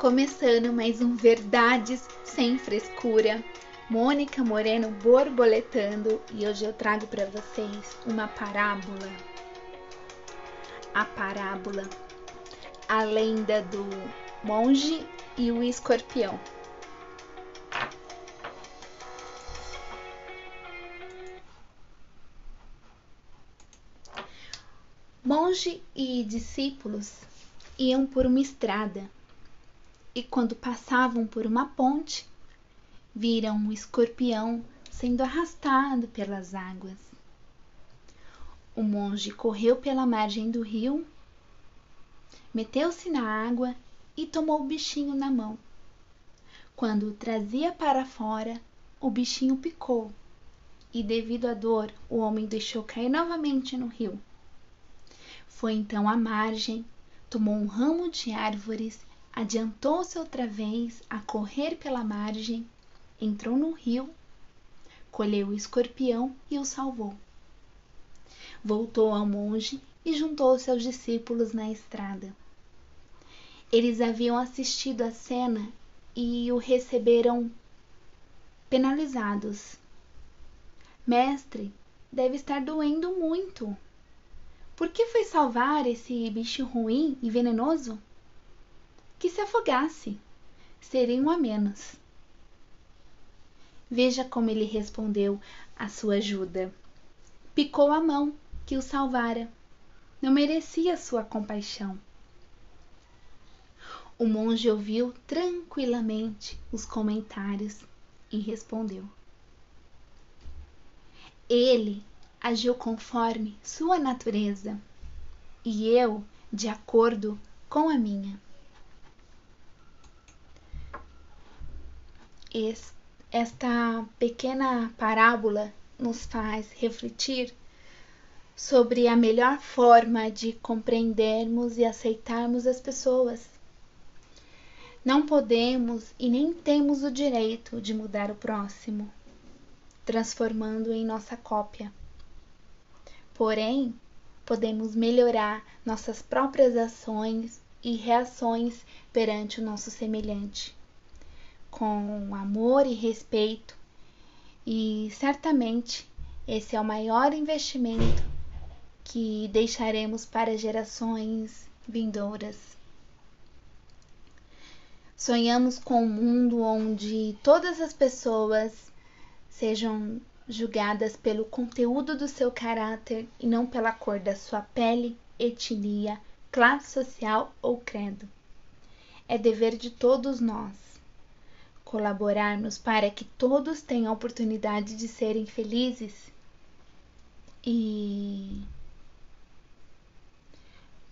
Começando mais um Verdades Sem Frescura. Mônica Moreno borboletando e hoje eu trago para vocês uma parábola. A parábola, a lenda do monge e o escorpião. Monge e discípulos iam por uma estrada e, quando passavam por uma ponte, viram um escorpião sendo arrastado pelas águas. O monge correu pela margem do rio, meteu-se na água e tomou o bichinho na mão. Quando o trazia para fora, o bichinho picou e, devido à dor, o homem deixou cair novamente no rio. Foi então à margem, tomou um ramo de árvores, adiantou-se outra vez a correr pela margem, entrou no rio, colheu o escorpião e o salvou. Voltou ao monge e juntou-se aos discípulos na estrada. Eles haviam assistido a cena e o receberam penalizados. Mestre, deve estar doendo muito, por que foi salvar esse bicho ruim e venenoso? Que se afogasse, seria um a menos. Veja como ele respondeu à sua ajuda. Picou a mão que o salvara. Não merecia sua compaixão. O monge ouviu tranquilamente os comentários e respondeu: Ele agiu conforme sua natureza e eu de acordo com a minha. Esta pequena parábola nos faz refletir sobre a melhor forma de compreendermos e aceitarmos as pessoas. Não podemos e nem temos o direito de mudar o próximo, transformando em nossa cópia. Porém, podemos melhorar nossas próprias ações e reações perante o nosso semelhante, com amor e respeito, e certamente esse é o maior investimento que deixaremos para gerações vindouras. Sonhamos com um mundo onde todas as pessoas sejam julgadas pelo conteúdo do seu caráter e não pela cor da sua pele, etnia, classe social ou credo. É dever de todos nós colaborarmos para que todos tenham a oportunidade de serem felizes e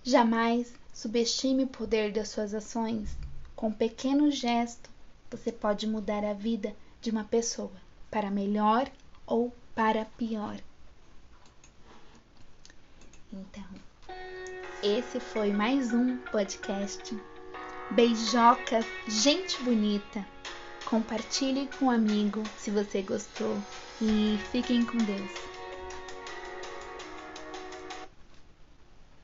jamais subestime o poder das suas ações. Com um pequeno gesto, você pode mudar a vida de uma pessoa para melhor ou para pior. Então, esse foi mais um podcast. Beijocas, gente bonita. Compartilhe com um amigo se você gostou e fiquem com Deus.